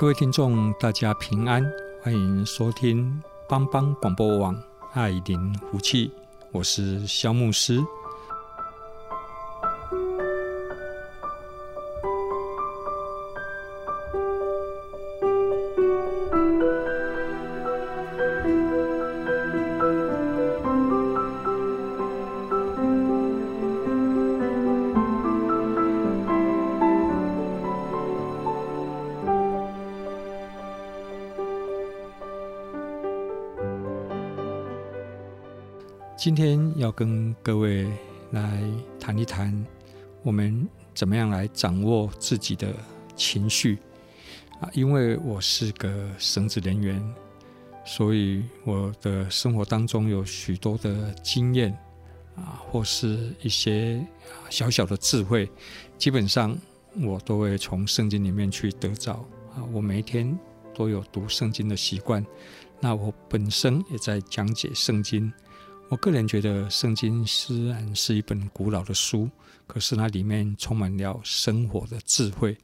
各位听众，大家平安，欢迎收听帮帮广播网爱灵福气，我是肖牧师。今天要跟各位来谈一谈，我们怎么样来掌握自己的情绪啊？因为我是个神职人员，所以我的生活当中有许多的经验啊，或是一些小小的智慧，基本上我都会从圣经里面去得着啊。我每一天都有读圣经的习惯，那我本身也在讲解圣经。我个人觉得，圣经虽然是一本古老的书，可是它里面充满了生活的智慧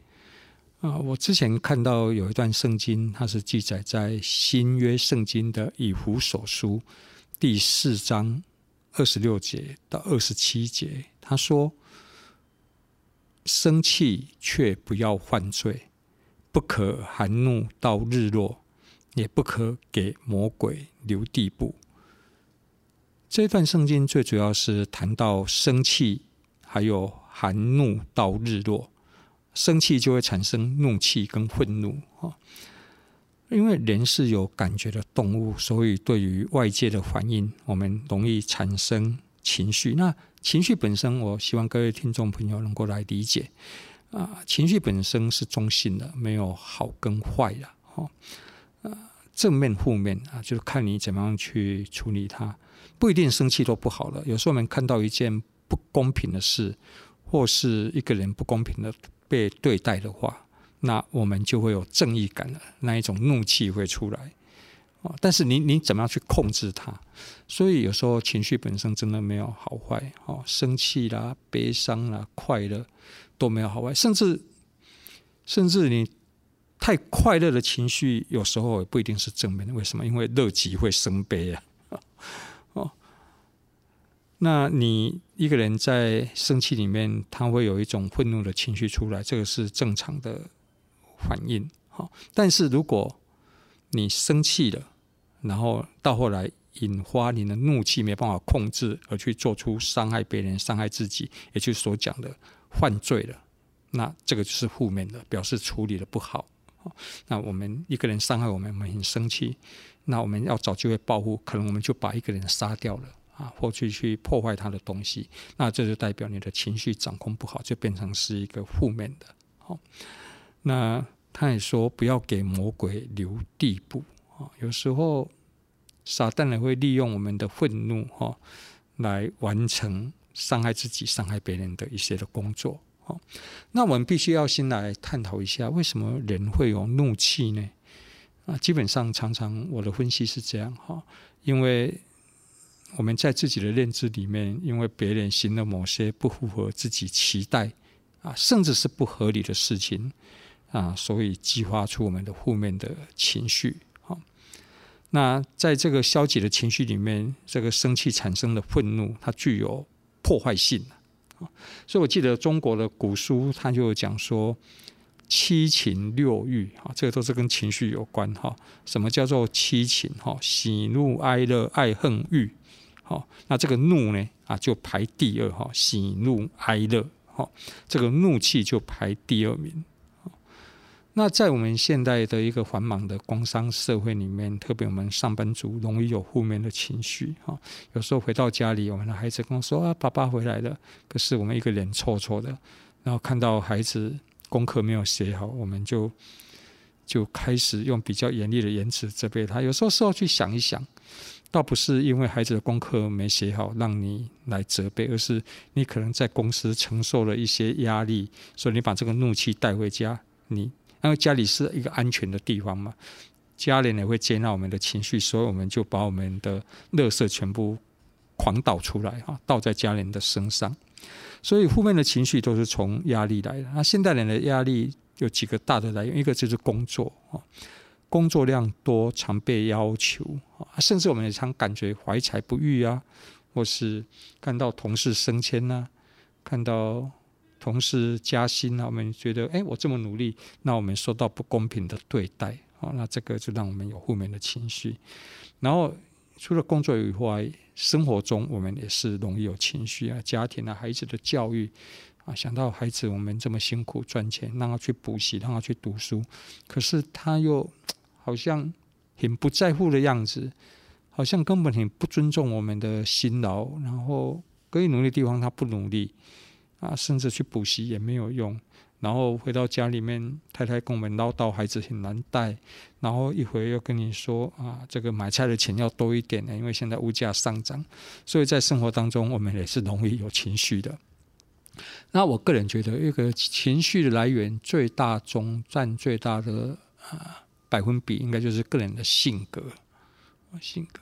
啊！我之前看到有一段圣经，它是记载在新约圣经的以弗所书第四章二十六节到二十七节。他说：“生气却不要犯罪，不可含怒到日落，也不可给魔鬼留地步。”这段圣经最主要是谈到生气，还有含怒到日落。生气就会产生怒气跟愤怒啊，因为人是有感觉的动物，所以对于外界的反应，我们容易产生情绪。那情绪本身，我希望各位听众朋友能够来理解啊，情绪本身是中性的，没有好跟坏的哈。正面负面啊，就是看你怎么样去处理它。不一定生气都不好了，有时候我们看到一件不公平的事，或是一个人不公平的被对待的话，那我们就会有正义感了，那一种怒气会出来。但是你你怎么样去控制它？所以有时候情绪本身真的没有好坏，哦，生气啦、悲伤啦、快乐都没有好坏，甚至甚至你太快乐的情绪，有时候也不一定是正面的。为什么？因为乐极会生悲啊。那你一个人在生气里面，他会有一种愤怒的情绪出来，这个是正常的反应。好，但是如果你生气了，然后到后来引发你的怒气没办法控制，而去做出伤害别人、伤害自己，也就是所讲的犯罪了，那这个就是负面的，表示处理的不好。那我们一个人伤害我们，我们很生气，那我们要找机会报复，可能我们就把一个人杀掉了。啊，或去去破坏他的东西，那这就代表你的情绪掌控不好，就变成是一个负面的。好，那他也说不要给魔鬼留地步啊。有时候撒旦也会利用我们的愤怒哈，来完成伤害自己、伤害别人的一些的工作。好，那我们必须要先来探讨一下，为什么人会有怒气呢？啊，基本上常常我的分析是这样哈，因为。我们在自己的认知里面，因为别人行了某些不符合自己期待啊，甚至是不合理的事情啊，所以激发出我们的负面的情绪。好，那在这个消极的情绪里面，这个生气产生的愤怒，它具有破坏性啊。所以我记得中国的古书，它就讲说七情六欲啊，这个都是跟情绪有关哈。什么叫做七情？哈，喜怒哀乐爱恨欲。好，那这个怒呢啊，就排第二哈，喜怒哀乐，好，这个怒气就排第二名。那在我们现代的一个繁忙的工商社会里面，特别我们上班族容易有负面的情绪哈。有时候回到家里，我们的孩子跟我说啊，爸爸回来了，可是我们一个脸臭臭的，然后看到孩子功课没有写好，我们就就开始用比较严厉的言辞责备他。有时候事后去想一想，倒不是因为孩子的功课没写好让你来责备，而是你可能在公司承受了一些压力，所以你把这个怒气带回家，你。因为家里是一个安全的地方嘛，家人也会接纳我们的情绪，所以我们就把我们的乐色全部狂倒出来哈，倒在家人的身上。所以负面的情绪都是从压力来的。那现代人的压力有几个大的来源，一个就是工作啊，工作量多，常被要求，甚至我们也常感觉怀才不遇啊，或是看到同事升迁呐，看到。同事加薪啊，我们觉得，哎，我这么努力，那我们受到不公平的对待，啊，那这个就让我们有负面的情绪。然后除了工作以外，生活中我们也是容易有情绪啊，家庭啊，孩子的教育啊，想到孩子我们这么辛苦赚钱，让他去补习，让他去读书，可是他又好像很不在乎的样子，好像根本很不尊重我们的辛劳，然后可以努力的地方他不努力。啊，甚至去补习也没有用。然后回到家里面，太太跟我们唠叨，孩子很难带。然后一会又跟你说啊，这个买菜的钱要多一点呢，因为现在物价上涨。所以在生活当中，我们也是容易有情绪的。那我个人觉得，一个情绪的来源最大中占最大的啊百分比，应该就是个人的性格。性格，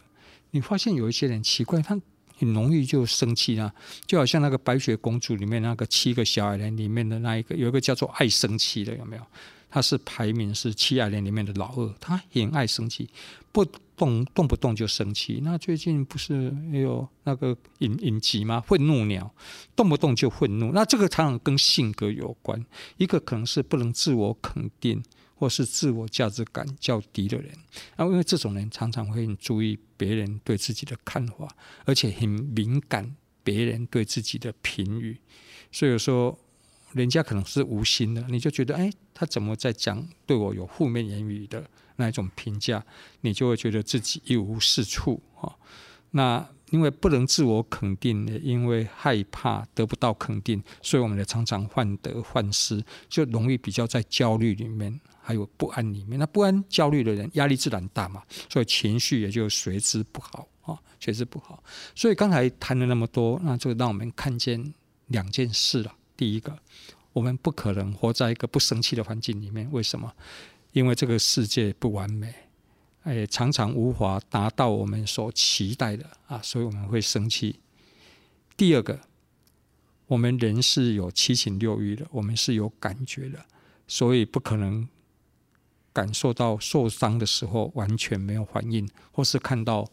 你发现有一些人奇怪，他。很容易就生气啊，就好像那个白雪公主里面那个七个小矮人里面的那一个，有一个叫做爱生气的，有没有？他是排名是七矮人里面的老二，他很爱生气，不动动不动就生气。那最近不是也有那个影影集吗？愤怒鸟，动不动就愤怒。那这个常常跟性格有关，一个可能是不能自我肯定。或是自我价值感较低的人，啊，因为这种人常常会很注意别人对自己的看法，而且很敏感别人对自己的评语，所以说人家可能是无心的，你就觉得，哎，他怎么在讲对我有负面言语的那一种评价，你就会觉得自己一无是处啊。那因为不能自我肯定，也因为害怕得不到肯定，所以我们也常常患得患失，就容易比较在焦虑里面。还有不安里面，那不安、焦虑的人，压力自然大嘛，所以情绪也就随之不好啊，随之不好。所以刚才谈了那么多，那就让我们看见两件事了。第一个，我们不可能活在一个不生气的环境里面，为什么？因为这个世界不完美，哎，常常无法达到我们所期待的啊，所以我们会生气。第二个，我们人是有七情六欲的，我们是有感觉的，所以不可能。感受到受伤的时候完全没有反应，或是看到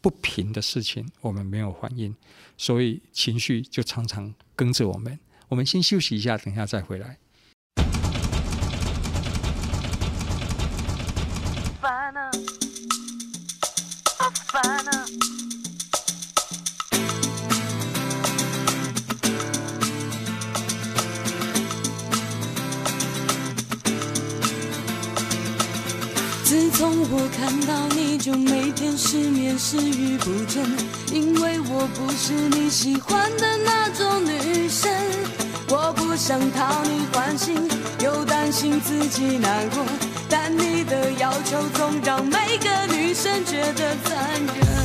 不平的事情，我们没有反应，所以情绪就常常跟着我们。我们先休息一下，等下再回来。从我看到你就每天失眠失语不振，因为我不是你喜欢的那种女生。我不想讨你欢心，又担心自己难过，但你的要求总让每个女生觉得残忍。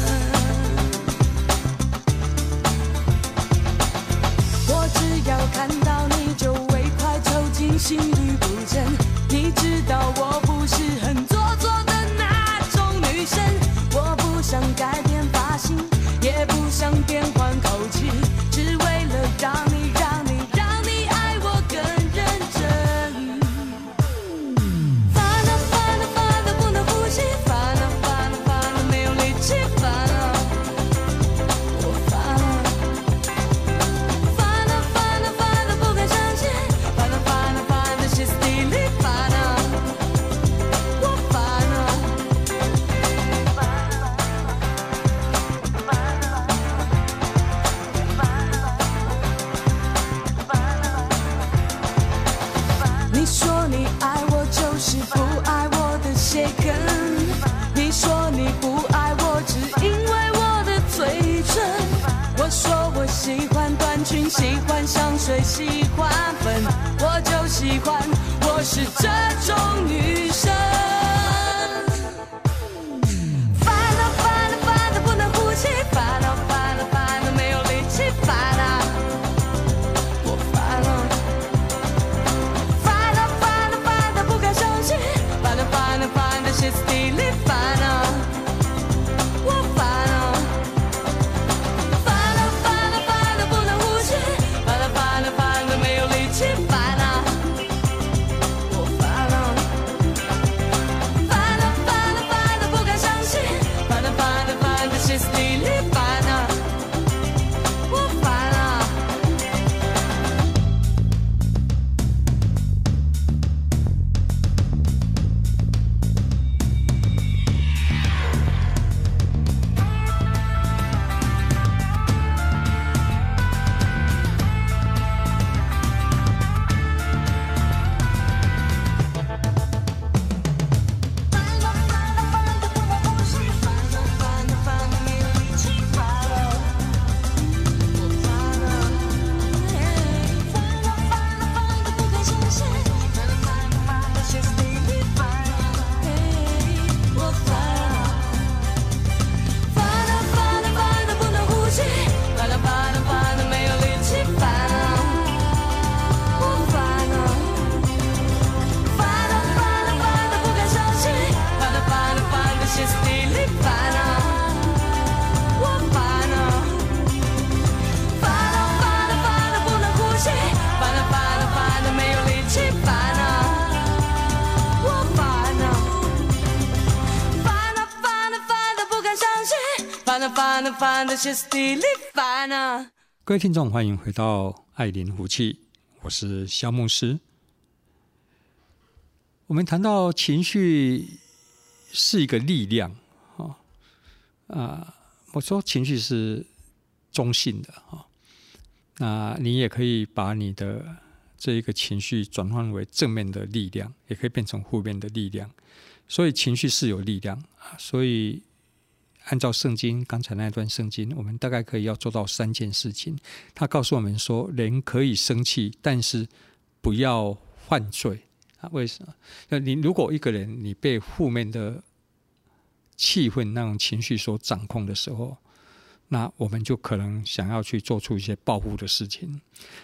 各位听众，欢迎回到爱邻福气，我是萧牧师。我们谈到情绪是一个力量，啊啊，我说情绪是中性的啊，那你也可以把你的这一个情绪转换为正面的力量，也可以变成负面的力量，所以情绪是有力量啊，所以。按照圣经刚才那段圣经，我们大概可以要做到三件事情。他告诉我们说，人可以生气，但是不要犯罪啊？为什么？那你如果一个人你被负面的气氛那种情绪所掌控的时候，那我们就可能想要去做出一些报复的事情。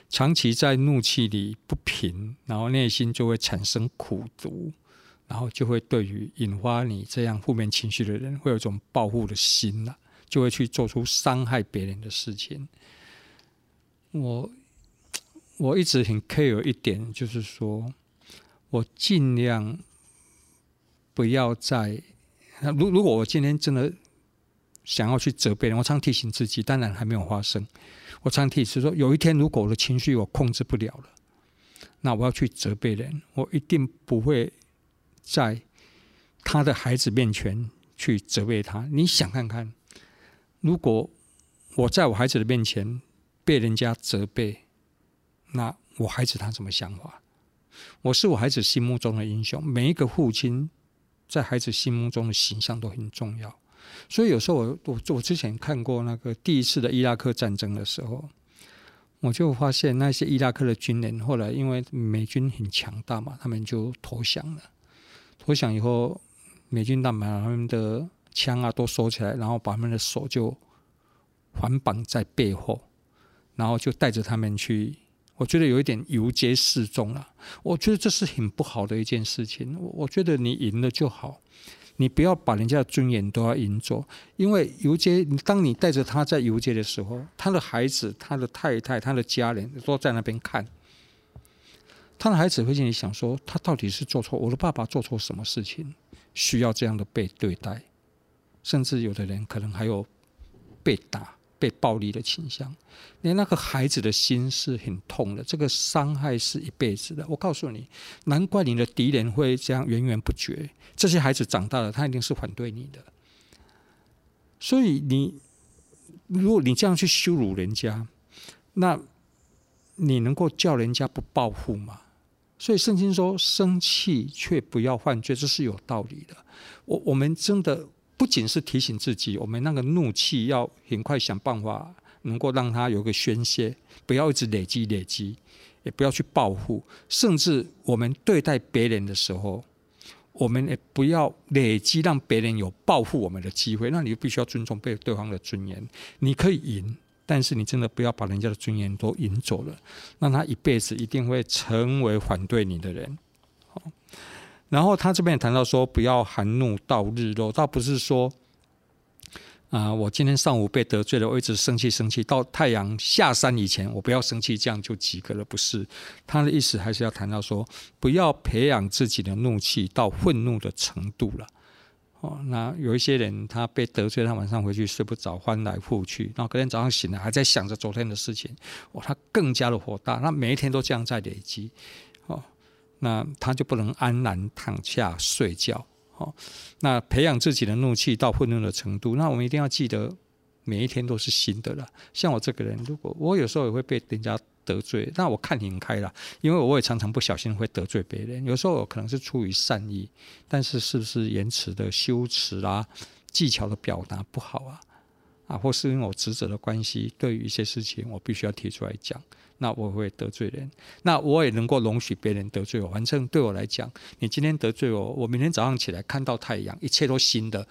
长期在怒气里不平，然后内心就会产生苦毒。然后就会对于引发你这样负面情绪的人，会有一种报复的心了，就会去做出伤害别人的事情。我我一直很 care 一点，就是说我尽量不要再。如如果我今天真的想要去责备人，我常提醒自己，当然还没有发生。我常提示说，有一天如果我的情绪我控制不了了，那我要去责备人，我一定不会。在他的孩子面前去责备他，你想看看，如果我在我孩子的面前被人家责备，那我孩子他什么想法？我是我孩子心目中的英雄，每一个父亲在孩子心目中的形象都很重要。所以有时候我我我之前看过那个第一次的伊拉克战争的时候，我就发现那些伊拉克的军人后来因为美军很强大嘛，他们就投降了。我想以后，美军把他们的枪啊都收起来，然后把他们的手就环绑在背后，然后就带着他们去。我觉得有一点游街示众了。我觉得这是很不好的一件事情。我觉得你赢了就好，你不要把人家的尊严都要赢走。因为游街，当你带着他在游街的时候，他的孩子、他的太太、他的家人都在那边看。他的孩子会心里想说：“他到底是做错？我的爸爸做错什么事情，需要这样的被对待？甚至有的人可能还有被打、被暴力的倾向。连那个孩子的心是很痛的，这个伤害是一辈子的。我告诉你，难怪你的敌人会这样源源不绝。这些孩子长大了，他一定是反对你的。所以你，如果你这样去羞辱人家，那你能够叫人家不报复吗？”所以圣经说，生气却不要犯罪，这是有道理的。我我们真的不仅是提醒自己，我们那个怒气要很快想办法能够让他有个宣泄，不要一直累积累积，也不要去报复，甚至我们对待别人的时候，我们也不要累积让别人有报复我们的机会。那你必须要尊重被对方的尊严。你可以赢，但是你真的不要把人家的尊严都赢走了，让他一辈子一定会成为反对你的人。好，然后他这边也谈到说，不要含怒到日落，倒不是说。啊、我今天上午被得罪了，我一直生气生气，到太阳下山以前，我不要生气，这样就及格了。不是，他的意思还是要谈到说，不要培养自己的怒气到愤怒的程度了。哦，那有一些人他被得罪，他晚上回去睡不着，翻来覆去，然后隔天早上醒来还在想着昨天的事情，哦，他更加的火大。那每一天都这样在累积，哦，那他就不能安然躺下睡觉。哦，那培养自己的怒气到愤怒的程度，那我们一定要记得，每一天都是新的了。像我这个人，如果我有时候也会被人家得罪，那我看很开了，因为我也常常不小心会得罪别人。有时候我可能是出于善意，但是是不是言辞的修辞啊、技巧的表达不好啊？啊，或是因为我职责的关系，对于一些事情我必须要提出来讲。那我会得罪人，那我也能够容许别人得罪我。反正对我来讲，你今天得罪我，我明天早上起来看到太阳，一切都新的，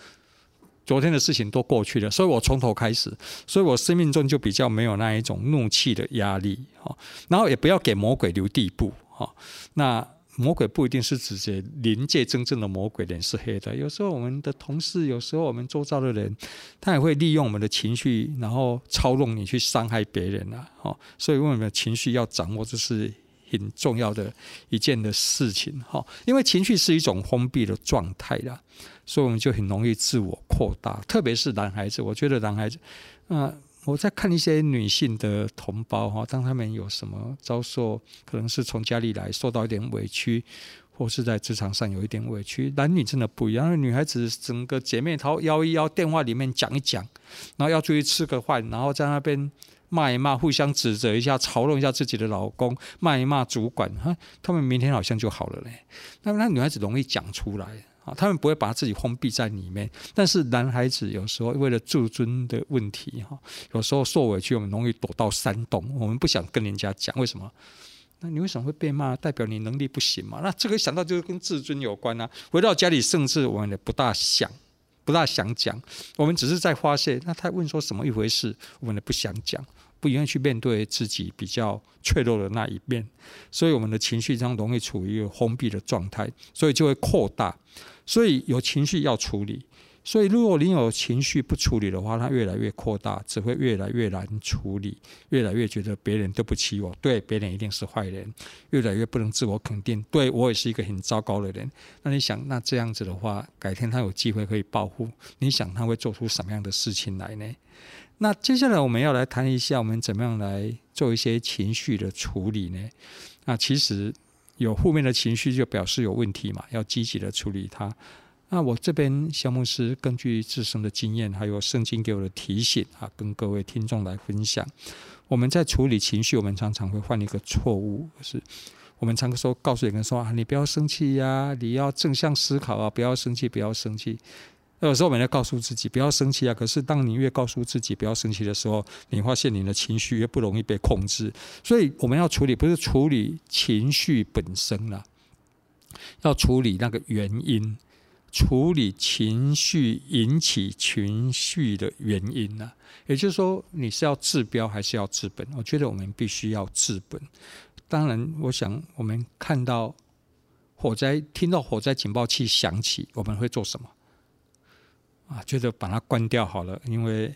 昨天的事情都过去了，所以我从头开始，所以我生命中就比较没有那一种怒气的压力，哈。然后也不要给魔鬼留地步，哈。那。魔鬼不一定是直接临界，真正的魔鬼脸是黑的。有时候我们的同事，有时候我们周遭的人，他也会利用我们的情绪，然后操弄你去伤害别人啊！哦，所以我们的情绪要掌握，这是很重要的一件的事情。哈，因为情绪是一种封闭的状态啦，所以我们就很容易自我扩大，特别是男孩子。我觉得男孩子，啊。我在看一些女性的同胞哈，当他们有什么遭受，可能是从家里来受到一点委屈，或是在职场上有一点委屈，男女真的不一样。女孩子整个姐妹淘邀一邀，电话里面讲一讲，然后要出去吃个饭，然后在那边骂一骂，互相指责一下，嘲弄一下自己的老公，骂一骂主管，哈，他们明天好像就好了嘞。那那女孩子容易讲出来。他们不会把自己封闭在里面，但是男孩子有时候为了自尊的问题，哈，有时候受委屈，我们容易躲到山洞，我们不想跟人家讲为什么？那你为什么会被骂？代表你能力不行嘛？那这个想到就是跟自尊有关啊。回到家里，甚至我们也不大想，不大想讲，我们只是在发泄。那他问说什么一回事，我们也不想讲。不愿意去面对自己比较脆弱的那一面，所以我们的情绪将容易处于一个封闭的状态，所以就会扩大。所以有情绪要处理，所以如果你有情绪不处理的话，它越来越扩大，只会越来越难处理，越来越觉得别人对不起我，对别人一定是坏人，越来越不能自我肯定，对我也是一个很糟糕的人。那你想，那这样子的话，改天他有机会可以报复，你想他会做出什么样的事情来呢？那接下来我们要来谈一下，我们怎么样来做一些情绪的处理呢？那其实有负面的情绪就表示有问题嘛，要积极的处理它。那我这边萧牧师根据自身的经验，还有圣经给我的提醒啊，跟各位听众来分享。我们在处理情绪，我们常常会犯一个错误，是我们常说告诉人说啊，你不要生气呀，你要正向思考啊，不要生气，不要生气。有时候我们要告诉自己不要生气啊，可是当你越告诉自己不要生气的时候，你发现你的情绪越不容易被控制。所以我们要处理，不是处理情绪本身了，要处理那个原因，处理情绪引起情绪的原因呢。也就是说，你是要治标还是要治本？我觉得我们必须要治本。当然，我想我们看到火灾，听到火灾警报器响起，我们会做什么？啊，觉得把它关掉好了，因为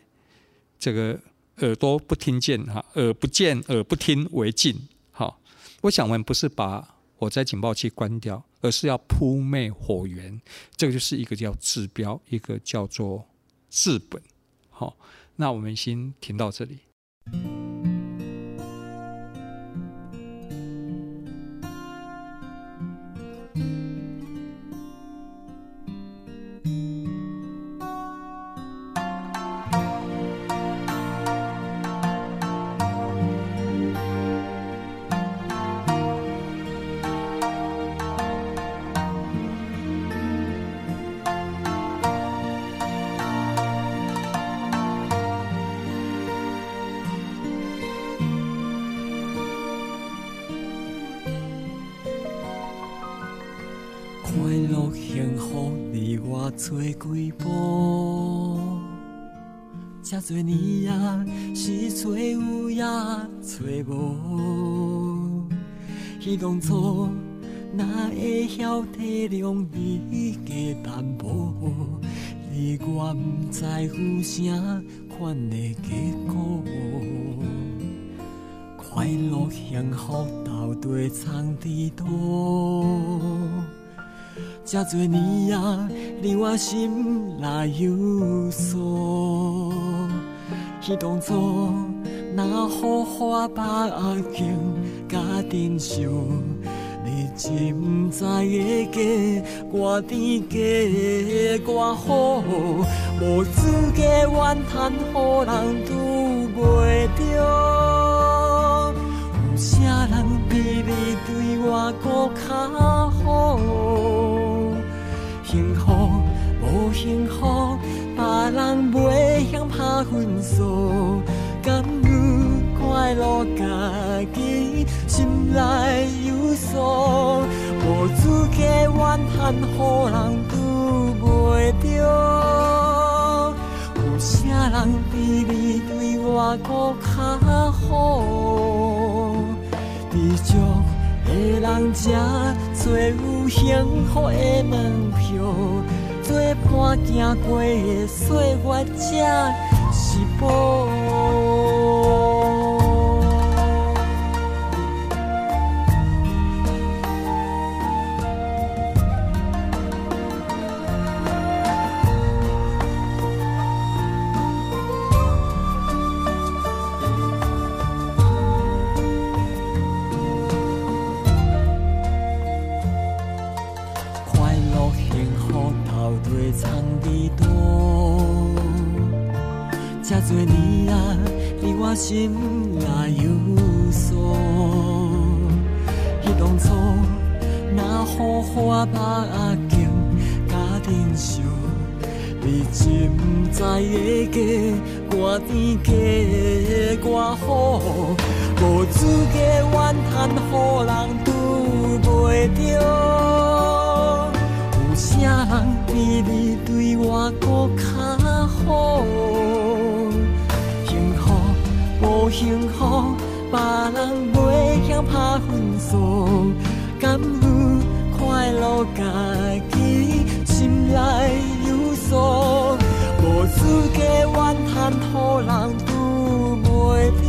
这个耳朵不听见哈，耳不见耳不听为净。好，我想我们不是把火灾警报器关掉，而是要扑灭火源。这个就是一个叫治标，一个叫做治本。好，那我们先停到这里。快乐幸福到底藏伫佗？这多年啊，你我心内有数。彼当初若予花把景甲珍惜，你知不知个我甜个我好，无资格怨叹，予人拄袂着。我搁较好？幸福无幸福，别人袂晓拍分数。甘有快乐，家己心内有数。无资格怨叹，好人拄袂着。有啥人比你对我搁较好？知足。人才最有幸福的门票，做伴行过的岁月才是宝。这多年啊，你我心内有数，彼当初若予花把景甲珍惜，你知不知个我甜个我好，无资格怨叹，予人拄袂着。有啥人比你对我阁较好？幸福，别人袂晓拍分数，甘有快乐，家己心内有数。无资格怨叹，好人拄袂着。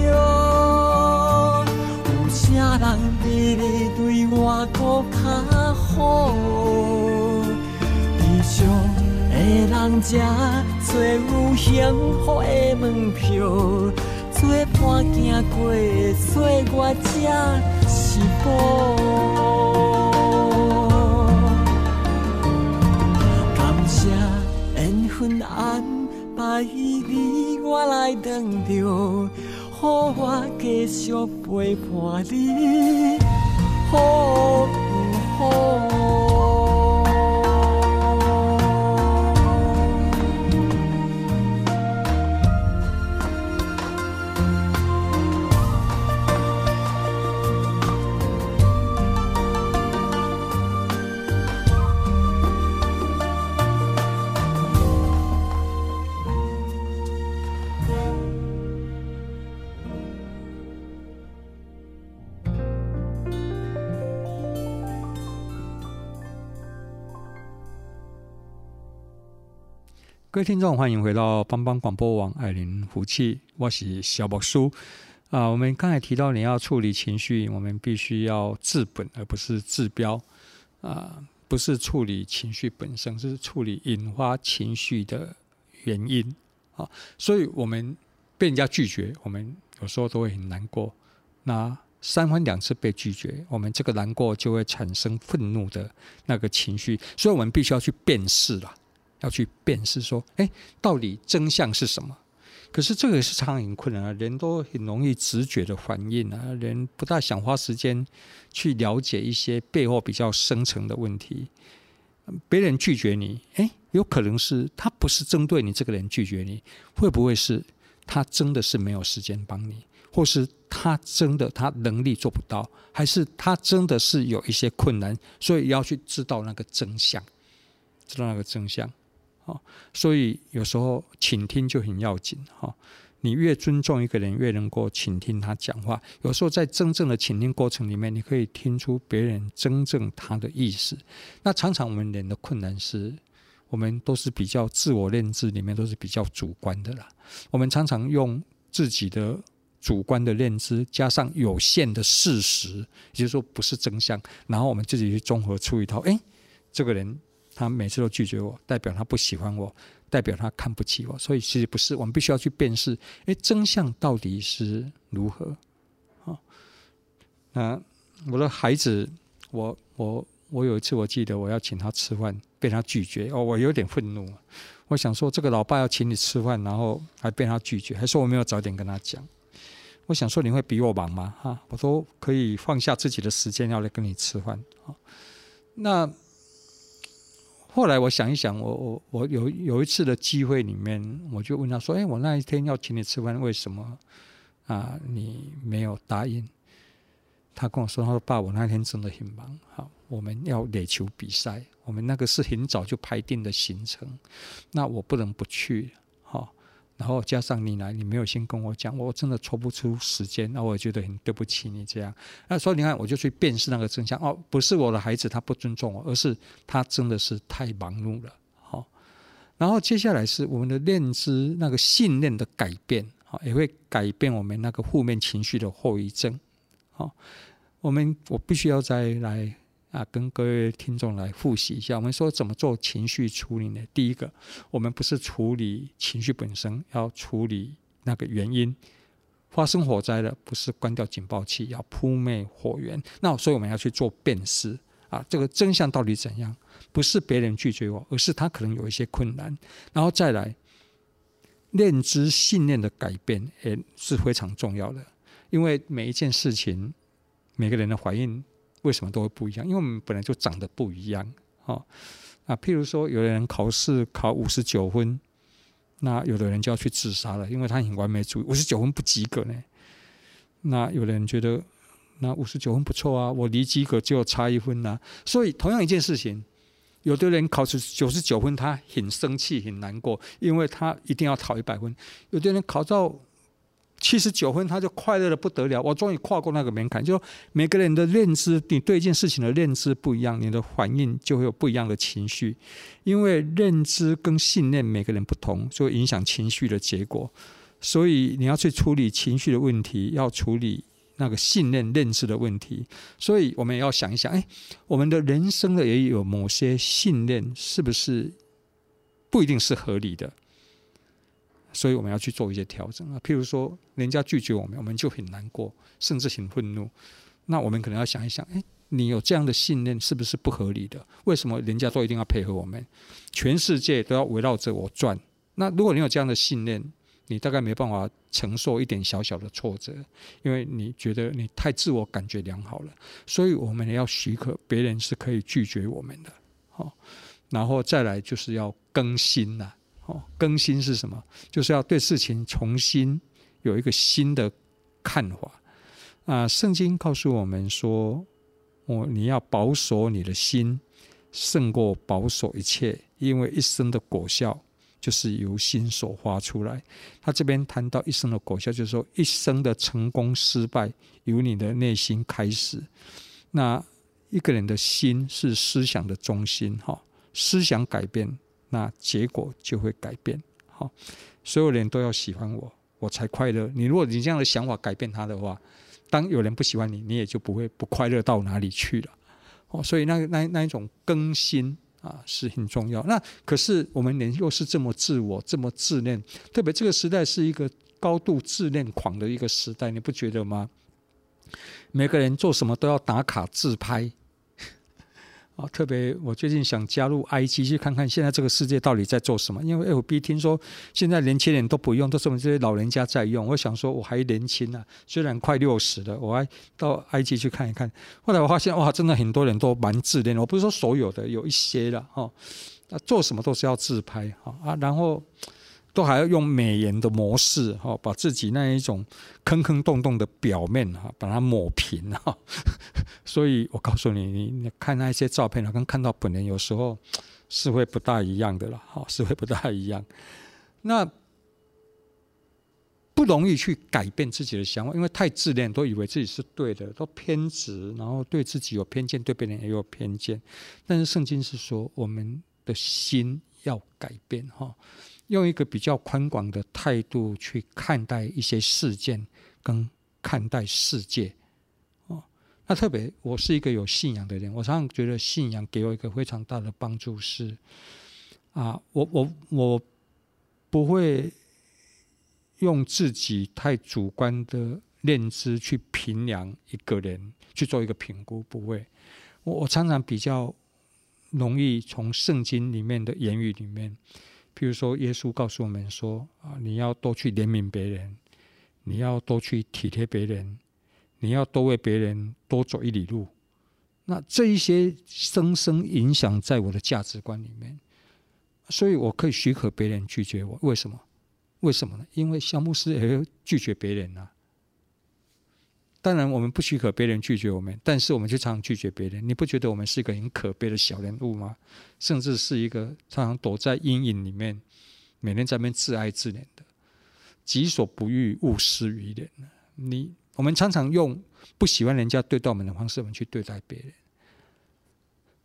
有啥人比你对我搁较好？地上的人才找有幸福的门票。做伴行过的岁月才是宝。感谢缘分安排你我来当着，予我继续陪伴你，好不好？各位听众，欢迎回到帮帮广播网爱邻福气，我是小宝叔啊。我们刚才提到，你要处理情绪，我们必须要治本，而不是治标啊。不是处理情绪本身，是处理引发情绪的原因啊。所以，我们被人家拒绝，我们有时候都会很难过。那三番两次被拒绝，我们这个难过就会产生愤怒的那个情绪。所以我们必须要去辨识了。要去辨识说，哎，到底真相是什么？可是这个也是常常很困难啊，人都很容易直觉的反应啊，人不大想花时间去了解一些背后比较深层的问题。别人拒绝你，哎，有可能是他不是针对你这个人拒绝你，会不会是他真的是没有时间帮你，或是他真的他能力做不到，还是他真的是有一些困难，所以要去知道那个真相。知道那个真相。好，所以有时候倾听就很要紧。哈，你越尊重一个人，越能够倾听他讲话。有时候在真正的倾听过程里面，你可以听出别人真正他的意思。那常常我们人的困难是，我们都是比较自我认知里面都是比较主观的啦。我们常常用自己的主观的认知加上有限的事实，也就是说不是真相，然后我们自己去综合出一套。哎，这个人。他每次都拒绝我，代表他不喜欢我，代表他看不起我。所以其实不是，我们必须要去辨识，哎，真相到底是如何？啊，那我的孩子，我我我有一次我记得我要请他吃饭，被他拒绝，哦，我有点愤怒。我想说，这个老爸要请你吃饭，然后还被他拒绝，还说我没有早点跟他讲。我想说，你会比我忙吗？哈，我都可以放下自己的时间要来跟你吃饭。啊，那。后来我想一想，我我我有有一次的机会里面，我就问他说：“哎，我那一天要请你吃饭，为什么啊你没有答应？”他跟我说：“他说爸，我那天真的很忙，好，我们要垒球比赛，我们那个是很早就排定的行程，那我不能不去。”然后加上你来，你没有先跟我讲，我真的抽不出时间，那我觉得很对不起你这样。那所以你看，我就去辨识那个真相。哦，不是我的孩子他不尊重我，而是他真的是太忙碌了。好，然后接下来是我们的认知那个信念的改变，好，也会改变我们那个负面情绪的后遗症。好，我们我必须要再来。啊，跟各位听众来复习一下，我们说怎么做情绪处理呢？第一个，我们不是处理情绪本身，要处理那个原因。发生火灾了，不是关掉警报器，要扑灭火源。那所以我们要去做辨识啊，这个真相到底怎样？不是别人拒绝我，而是他可能有一些困难。然后再来，认知信念的改变也是非常重要的，因为每一件事情，每个人的反应。为什么都会不一样？因为我们本来就长得不一样，哦，啊，譬如说，有的人考试考五十九分，那有的人就要去自杀了，因为他很完美主义，五十九分不及格呢。那有的人觉得，那五十九分不错啊，我离及格就差一分啊。所以同样一件事情，有的人考出九十九分，他很生气、很难过，因为他一定要考一百分。有的人考到。七十九分，他就快乐的不得了。我终于跨过那个门槛。就说每个人的认知，你对一件事情的认知不一样，你的反应就会有不一样的情绪。因为认知跟信念每个人不同，就会影响情绪的结果。所以你要去处理情绪的问题，要处理那个信念认知的问题。所以我们也要想一想，哎，我们的人生呢，也有某些信念，是不是不一定是合理的？所以我们要去做一些调整啊，譬如说，人家拒绝我们，我们就很难过，甚至很愤怒。那我们可能要想一想，诶，你有这样的信念是不是不合理的？为什么人家都一定要配合我们？全世界都要围绕着我转？那如果你有这样的信念，你大概没办法承受一点小小的挫折，因为你觉得你太自我感觉良好了。所以我们也要许可别人是可以拒绝我们的。好，然后再来就是要更新了。哦，更新是什么？就是要对事情重新有一个新的看法啊！圣经告诉我们说：“哦，你要保守你的心，胜过保守一切，因为一生的果效就是由心所发出来。”他这边谈到一生的果效，就是说一生的成功失败由你的内心开始。那一个人的心是思想的中心，哈，思想改变。那结果就会改变，好，所有人都要喜欢我，我才快乐。你如果你这样的想法改变他的话，当有人不喜欢你，你也就不会不快乐到哪里去了。哦，所以那那那一种更新啊是很重要。那可是我们人又是这么自我，这么自恋，特别这个时代是一个高度自恋狂的一个时代，你不觉得吗？每个人做什么都要打卡自拍。啊，特别我最近想加入 IG 去看看现在这个世界到底在做什么。因为 FB 听说现在年轻人都不用，都是我们这些老人家在用。我想说我还年轻啊，虽然快六十了，我还到 IG 去看一看。后来我发现哇，真的很多人都蛮自恋。我不是说所有的，有一些了哈。那做什么都是要自拍哈啊，然后。都还要用美颜的模式哈，把自己那一种坑坑洞洞的表面哈，把它抹平哈。所以我告诉你，你你看那些照片，跟看到本人有时候是会不大一样的了，哈，是会不大一样。那不容易去改变自己的想法，因为太自恋，都以为自己是对的，都偏执，然后对自己有偏见，对别人也有偏见。但是圣经是说，我们的心要改变，哈，用一个比较宽广的态度去看待一些事件，跟看待世界。哦那特别，我是一个有信仰的人，我常常觉得信仰给我一个非常大的帮助是，啊，我我我不会用自己太主观的认知去评量一个人，去做一个评估，不会。我我常常比较容易从圣经里面的言语里面，譬如说耶稣告诉我们说啊，你要多去怜悯别人，你要多去体贴别人。你要多为别人多走一里路，那这一些深深影响在我的价值观里面，所以我可以许可别人拒绝我。为什么？为什么呢？因为小牧师也会拒绝别人啊。当然，我们不许可别人拒绝我们，但是我们就常常拒绝别人。你不觉得我们是一个很可悲的小人物吗？甚至是一个常常躲在阴影里面，每天在那边自哀自怜的，己所不欲，勿施于人。你。我们常常用不喜欢人家对待我们的方式，我们去对待别人。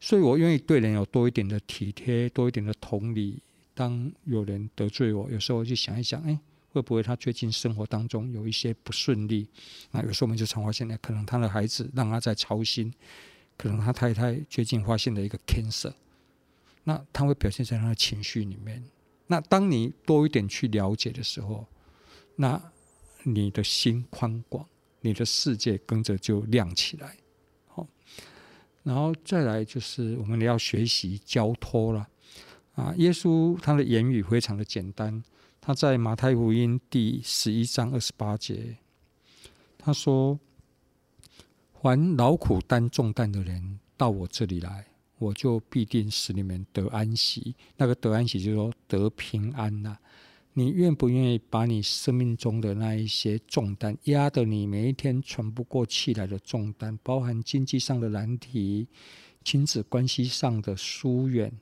所以我愿意对人有多一点的体贴，多一点的同理。当有人得罪我，有时候我就想一想，哎，会不会他最近生活当中有一些不顺利？那有时候我们就常发现，呢可能他的孩子让他在操心，可能他太太最近发现了一个 cancer，那他会表现在他的情绪里面。那当你多一点去了解的时候，那你的心宽广。你的世界跟着就亮起来，好，然后再来就是我们要学习交托了啊。耶稣他的言语非常的简单，他在马太福音第十一章二十八节，他说：“凡劳苦担重担的人到我这里来，我就必定使你们得安息。那个得安息就是说得平安呐。”你愿不愿意把你生命中的那一些重担，压得你每一天喘不过气来的重担，包含经济上的难题、亲子关系上的疏远，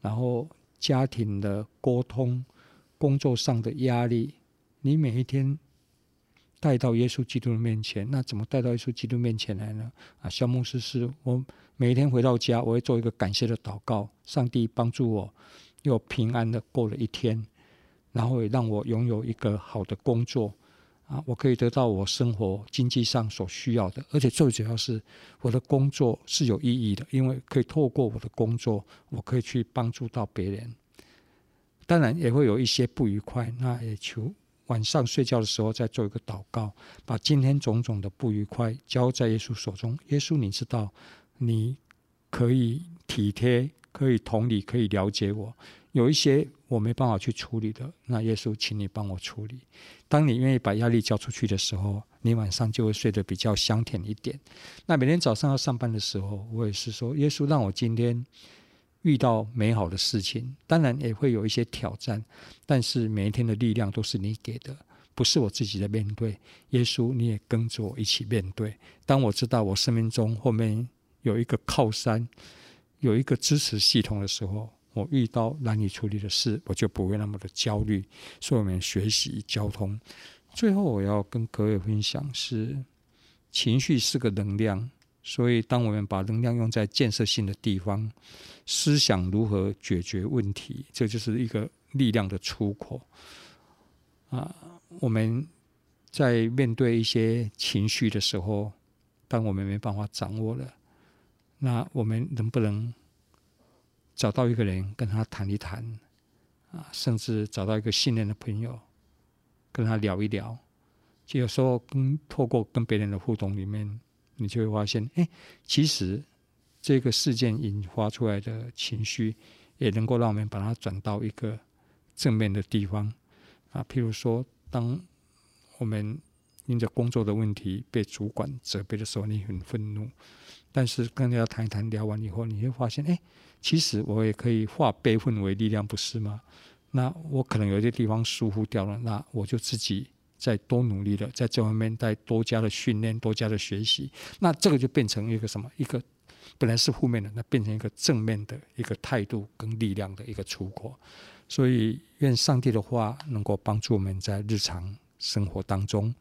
然后家庭的沟通、工作上的压力，你每一天带到耶稣基督的面前？那怎么带到耶稣基督面前来呢？啊，肖牧师是我每一天回到家，我会做一个感谢的祷告，上帝帮助我又平安的过了一天。然后也让我拥有一个好的工作，啊，我可以得到我生活经济上所需要的，而且最主要是我的工作是有意义的，因为可以透过我的工作，我可以去帮助到别人。当然也会有一些不愉快，那也求晚上睡觉的时候再做一个祷告，把今天种种的不愉快交在耶稣手中。耶稣，你知道，你可以体贴，可以同理，可以了解我。有一些我没办法去处理的，那耶稣，请你帮我处理。当你愿意把压力交出去的时候，你晚上就会睡得比较香甜一点。那每天早上要上班的时候，我也是说，耶稣让我今天遇到美好的事情，当然也会有一些挑战，但是每一天的力量都是你给的，不是我自己在面对。耶稣，你也跟着我一起面对。当我知道我生命中后面有一个靠山，有一个支持系统的时候。我遇到难以处理的事，我就不会那么的焦虑。所以，我们学习交通。最后，我要跟各位分享是：情绪是个能量，所以当我们把能量用在建设性的地方，思想如何解决问题，这就是一个力量的出口。啊，我们在面对一些情绪的时候，当我们没办法掌握了，那我们能不能？找到一个人跟他谈一谈，啊，甚至找到一个信任的朋友跟他聊一聊。就有时候跟透过跟别人的互动里面，你就会发现，哎，其实这个事件引发出来的情绪，也能够让我们把它转到一个正面的地方。啊，譬如说，当我们因着工作的问题被主管责备的时候，你很愤怒，但是跟人家谈一谈，聊完以后，你会发现，哎。其实我也可以化悲愤为力量，不是吗？那我可能有些地方疏忽掉了，那我就自己再多努力了，在这方面再多加的训练，多加的学习，那这个就变成一个什么？一个本来是负面的，那变成一个正面的一个态度跟力量的一个出口。所以，愿上帝的话能够帮助我们在日常生活当中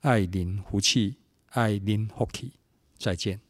爱邻福气，爱邻福气。再见。